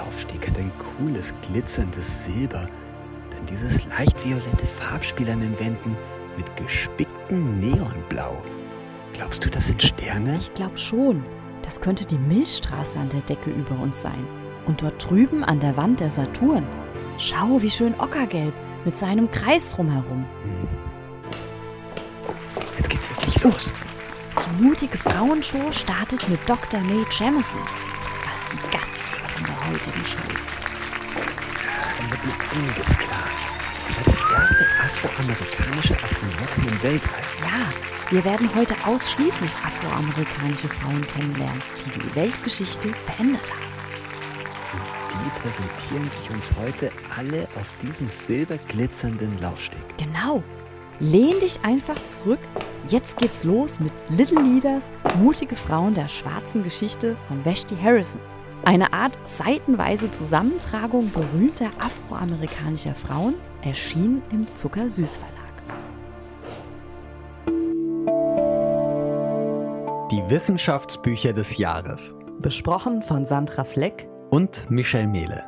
Der Laufsteg hat ein cooles, glitzerndes Silber. Dann dieses leicht violette Farbspiel an den Wänden mit gespicktem Neonblau. Glaubst du, das sind Sterne? Ich glaube schon. Das könnte die Milchstraße an der Decke über uns sein. Und dort drüben an der Wand der Saturn. Schau, wie schön ockergelb mit seinem Kreis drumherum. Hm. Jetzt geht's wirklich los. Die mutige Frauenshow startet mit Dr. May Jamison, was die Gastgeberin der heutigen Show. Wird mir einiges klar. Sie war die erste afroamerikanische Astronautin im Weltall. Ja, wir werden heute ausschließlich afroamerikanische Frauen kennenlernen, die die Weltgeschichte verändert haben. Die präsentieren sich uns heute alle auf diesem silberglitzernden Laufsteg. Genau. Lehn dich einfach zurück. Jetzt geht's los mit Little Leaders, mutige Frauen der schwarzen Geschichte von Vashti Harrison. Eine Art seitenweise Zusammentragung berühmter afroamerikanischer Frauen erschien im Zuckersüß Verlag. Die Wissenschaftsbücher des Jahres. Besprochen von Sandra Fleck und Michelle Mehle.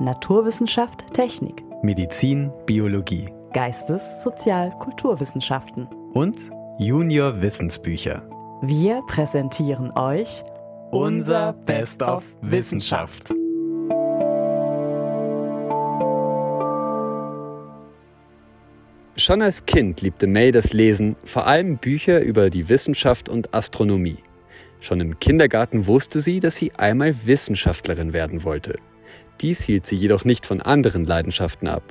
Naturwissenschaft, Technik, Medizin, Biologie, Geistes-, Sozial-, Kulturwissenschaften und Junior Wissensbücher. Wir präsentieren euch unser Best of Wissenschaft. Schon als Kind liebte May das Lesen, vor allem Bücher über die Wissenschaft und Astronomie. Schon im Kindergarten wusste sie, dass sie einmal Wissenschaftlerin werden wollte. Dies hielt sie jedoch nicht von anderen Leidenschaften ab.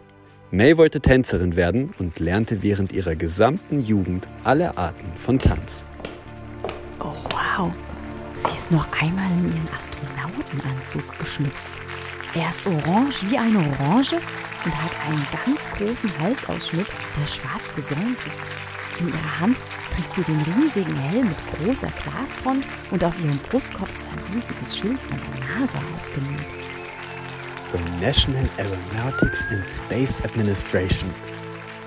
May wollte Tänzerin werden und lernte während ihrer gesamten Jugend alle Arten von Tanz. Oh wow, sie ist noch einmal in ihren Astronautenanzug geschlüpft. Er ist orange wie eine Orange und hat einen ganz großen Halsausschnitt, der schwarz gesäumt ist. In ihrer Hand trägt sie den riesigen Helm mit großer Glasfront und auf ihrem Brustkorb ist ein riesiges Schild von der NASA aufgenäht. The National Aeronautics and Space Administration.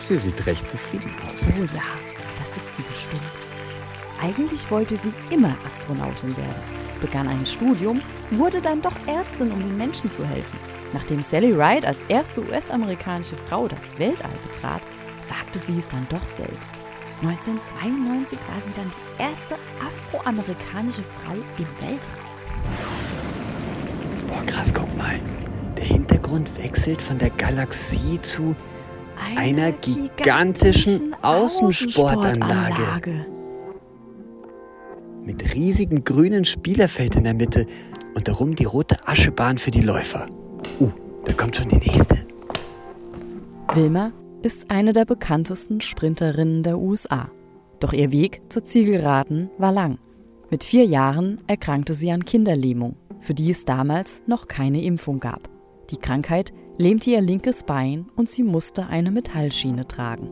Sie sieht recht zufrieden aus. Oh ja, das ist sie bestimmt. Eigentlich wollte sie immer Astronautin werden, begann ein Studium, wurde dann doch Ärztin, um den Menschen zu helfen. Nachdem Sally Ride als erste US-amerikanische Frau das Weltall betrat, wagte sie es dann doch selbst. 1992 war sie dann die erste afroamerikanische Frau im Weltraum. Boah, krass, guck mal. Der Hintergrund wechselt von der Galaxie zu einer, einer gigantischen, gigantischen Außensportanlage. Außensportanlage. Mit riesigem grünen Spielerfeld in der Mitte und darum die rote Aschebahn für die Läufer. Uh, da kommt schon die nächste. Wilma ist eine der bekanntesten Sprinterinnen der USA. Doch ihr Weg zur Zielgeraden war lang. Mit vier Jahren erkrankte sie an Kinderlähmung, für die es damals noch keine Impfung gab. Die Krankheit lähmte ihr linkes Bein und sie musste eine Metallschiene tragen.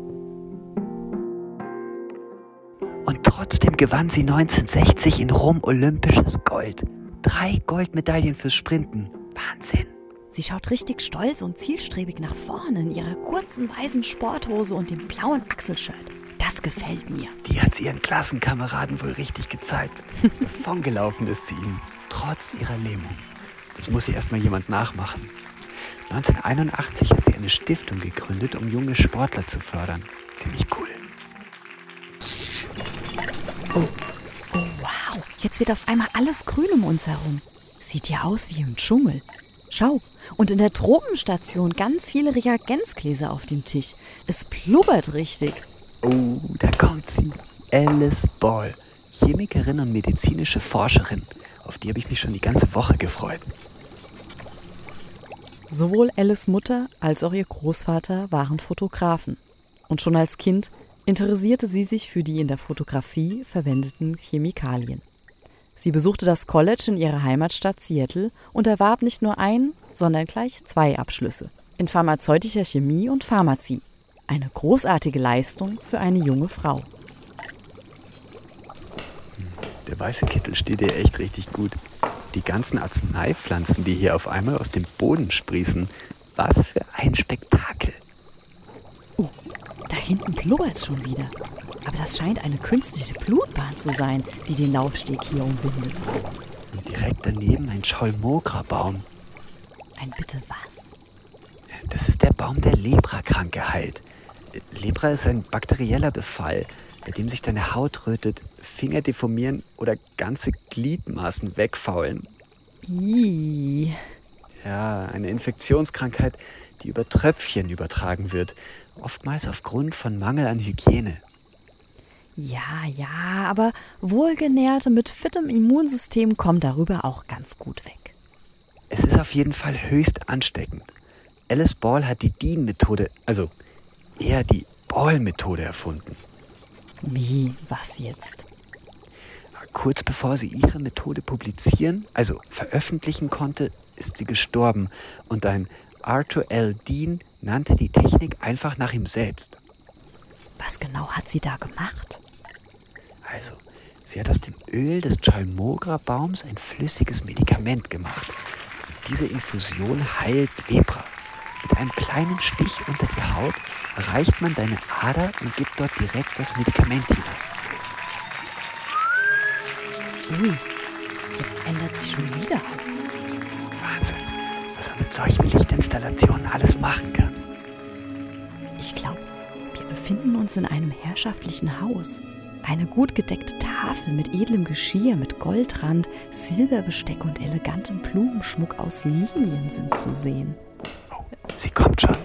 Und trotzdem gewann sie 1960 in Rom olympisches Gold. Drei Goldmedaillen fürs Sprinten. Wahnsinn! Sie schaut richtig stolz und zielstrebig nach vorne in ihrer kurzen weißen Sporthose und dem blauen Achselshirt. Das gefällt mir. Die hat sie ihren Klassenkameraden wohl richtig gezeigt. Davongelaufen ist sie ihnen, trotz ihrer Lähmung. Das muss sie erstmal jemand nachmachen. 1981 hat sie eine Stiftung gegründet, um junge Sportler zu fördern. Ziemlich cool. Oh, oh wow. Jetzt wird auf einmal alles grün um uns herum. Sieht ja aus wie im Dschungel. Schau, und in der Tropenstation ganz viele Reagenzgläser auf dem Tisch. Es blubbert richtig. Oh, da kommt sie. Alice Ball, Chemikerin und medizinische Forscherin. Auf die habe ich mich schon die ganze Woche gefreut. Sowohl Alice Mutter als auch ihr Großvater waren Fotografen. Und schon als Kind interessierte sie sich für die in der Fotografie verwendeten Chemikalien. Sie besuchte das College in ihrer Heimatstadt Seattle und erwarb nicht nur ein, sondern gleich zwei Abschlüsse in pharmazeutischer Chemie und Pharmazie. Eine großartige Leistung für eine junge Frau. Der weiße Kittel steht dir echt richtig gut. Die ganzen Arzneipflanzen, die hier auf einmal aus dem Boden sprießen. Was für ein Spektakel. Hinten blubbert schon wieder. Aber das scheint eine künstliche Blutbahn zu sein, die den Laufsteg hier umbindet. Und direkt daneben ein Cholmogra-Baum. Ein bitte was? Das ist der Baum, der Leprakranke heilt. Lepra ist ein bakterieller Befall, bei dem sich deine Haut rötet, Finger deformieren oder ganze Gliedmaßen wegfaulen. Ih. Ja, eine Infektionskrankheit, die über Tröpfchen übertragen wird, oftmals aufgrund von Mangel an Hygiene. Ja, ja, aber Wohlgenährte mit fittem Immunsystem kommen darüber auch ganz gut weg. Es ist auf jeden Fall höchst ansteckend. Alice Ball hat die Dean-Methode, also eher die Ball-Methode erfunden. Wie, was jetzt? Kurz bevor sie ihre Methode publizieren, also veröffentlichen konnte, ist sie gestorben und ein Arthur L. Dean nannte die Technik einfach nach ihm selbst. Was genau hat sie da gemacht? Also, sie hat aus dem Öl des Chalmogra-Baums ein flüssiges Medikament gemacht. Diese Infusion heilt Lepra. Mit einem kleinen Stich unter die Haut erreicht man deine Ader und gibt dort direkt das Medikament hinein. Ui, jetzt ändert sich schon wieder alles. Wahnsinn, was man mit solchen Lichtinstallationen alles machen kann. Ich glaube, wir befinden uns in einem herrschaftlichen Haus. Eine gut gedeckte Tafel mit edlem Geschirr, mit Goldrand, Silberbesteck und elegantem Blumenschmuck aus Lilien sind zu sehen. Oh, sie kommt schon.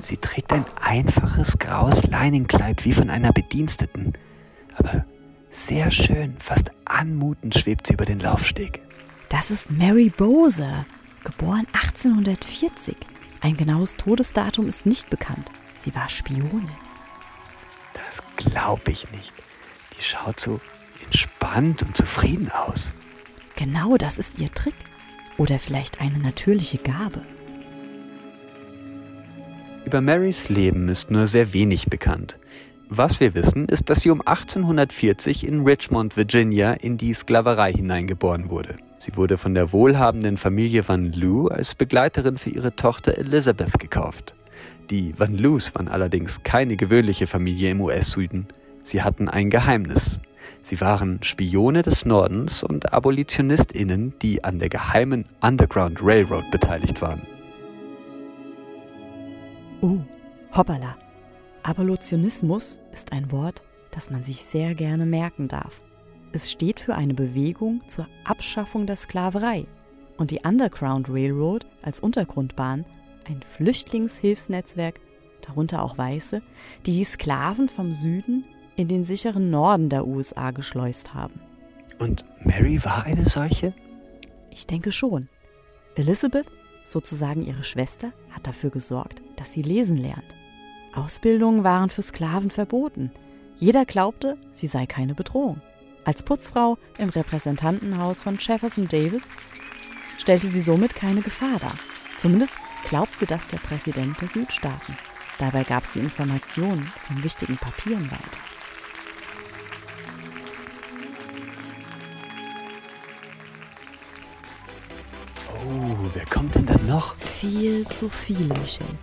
Sie trägt ein einfaches graues Leinenkleid wie von einer Bediensteten. Aber sehr schön, fast anmutend schwebt sie über den Laufsteg. Das ist Mary Bowser, geboren 1840. Ein genaues Todesdatum ist nicht bekannt. Sie war Spionin. Das glaube ich nicht. Die schaut so entspannt und zufrieden aus. Genau das ist ihr Trick. Oder vielleicht eine natürliche Gabe. Über Marys Leben ist nur sehr wenig bekannt. Was wir wissen, ist, dass sie um 1840 in Richmond, Virginia, in die Sklaverei hineingeboren wurde. Sie wurde von der wohlhabenden Familie Van Loo als Begleiterin für ihre Tochter Elizabeth gekauft. Die Van Loos waren allerdings keine gewöhnliche Familie im US-Süden. Sie hatten ein Geheimnis. Sie waren Spione des Nordens und AbolitionistInnen, die an der geheimen Underground Railroad beteiligt waren. Oh, hoppala. Abolitionismus ist ein Wort, das man sich sehr gerne merken darf. Es steht für eine Bewegung zur Abschaffung der Sklaverei und die Underground Railroad als Untergrundbahn ein Flüchtlingshilfsnetzwerk, darunter auch Weiße, die die Sklaven vom Süden in den sicheren Norden der USA geschleust haben. Und Mary war eine solche? Ich denke schon. Elizabeth, sozusagen ihre Schwester, hat dafür gesorgt, dass sie lesen lernt. Ausbildungen waren für Sklaven verboten. Jeder glaubte, sie sei keine Bedrohung. Als Putzfrau im Repräsentantenhaus von Jefferson Davis stellte sie somit keine Gefahr dar. Zumindest glaubte das der Präsident der Südstaaten. Dabei gab sie Informationen von wichtigen Papieren weiter. Oh, wer kommt denn da noch? Viel zu viele, Michelle.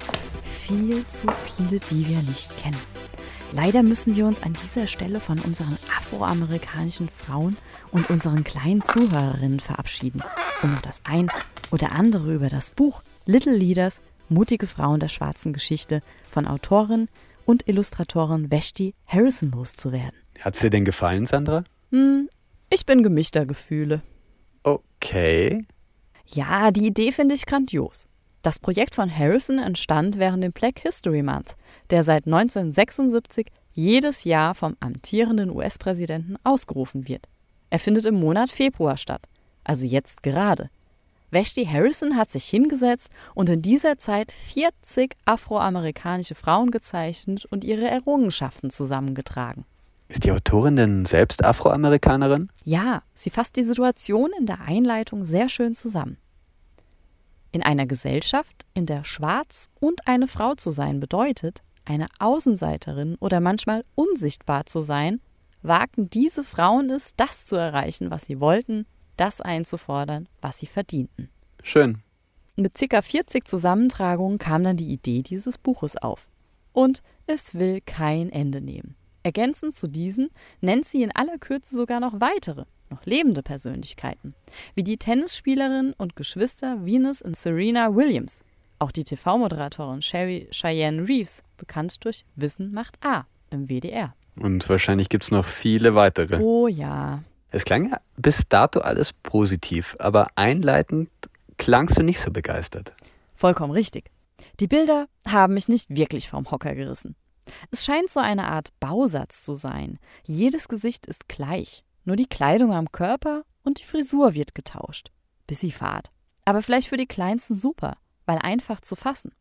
Viel zu viele, die wir nicht kennen. Leider müssen wir uns an dieser Stelle von unseren afroamerikanischen Frauen und unseren kleinen Zuhörerinnen verabschieden, um noch das ein oder andere über das Buch Little Leaders, mutige Frauen der schwarzen Geschichte von Autorin und Illustratorin Vashti Harrison loszuwerden. Hat's dir denn gefallen, Sandra? Hm, ich bin gemischter Gefühle. Okay. Ja, die Idee finde ich grandios. Das Projekt von Harrison entstand während dem Black History Month, der seit 1976 jedes Jahr vom amtierenden US-Präsidenten ausgerufen wird. Er findet im Monat Februar statt, also jetzt gerade. Vashti Harrison hat sich hingesetzt und in dieser Zeit 40 afroamerikanische Frauen gezeichnet und ihre Errungenschaften zusammengetragen. Ist die Autorin denn selbst Afroamerikanerin? Ja, sie fasst die Situation in der Einleitung sehr schön zusammen. In einer Gesellschaft, in der schwarz und eine Frau zu sein bedeutet, eine Außenseiterin oder manchmal unsichtbar zu sein, wagten diese Frauen es, das zu erreichen, was sie wollten, das einzufordern, was sie verdienten. Schön. Mit ca. 40 Zusammentragungen kam dann die Idee dieses Buches auf. Und es will kein Ende nehmen. Ergänzend zu diesen nennt sie in aller Kürze sogar noch weitere, noch lebende Persönlichkeiten, wie die Tennisspielerin und Geschwister Venus und Serena Williams. Auch die TV-Moderatorin Sherry Cheyenne Reeves, bekannt durch Wissen macht A im WDR. Und wahrscheinlich gibt es noch viele weitere. Oh ja. Es klang ja bis dato alles positiv, aber einleitend klangst du nicht so begeistert. Vollkommen richtig. Die Bilder haben mich nicht wirklich vom Hocker gerissen. Es scheint so eine Art Bausatz zu sein. Jedes Gesicht ist gleich, nur die Kleidung am Körper und die Frisur wird getauscht. Busy Fahrt. Aber vielleicht für die Kleinsten super, weil einfach zu fassen.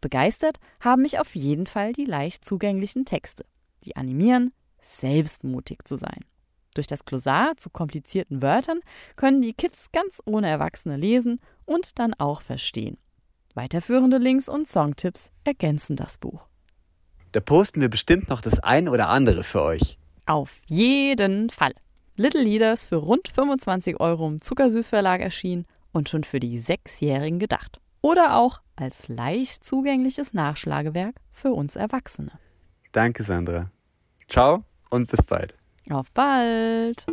Begeistert haben mich auf jeden Fall die leicht zugänglichen Texte, die animieren, selbstmutig zu sein. Durch das Glossar zu komplizierten Wörtern können die Kids ganz ohne Erwachsene lesen und dann auch verstehen. Weiterführende Links und Songtipps ergänzen das Buch. Da posten wir bestimmt noch das ein oder andere für euch. Auf jeden Fall. Little Leaders für rund 25 Euro im Zuckersüßverlag erschienen und schon für die Sechsjährigen gedacht. Oder auch als leicht zugängliches Nachschlagewerk für uns Erwachsene. Danke, Sandra. Ciao und bis bald. Auf bald!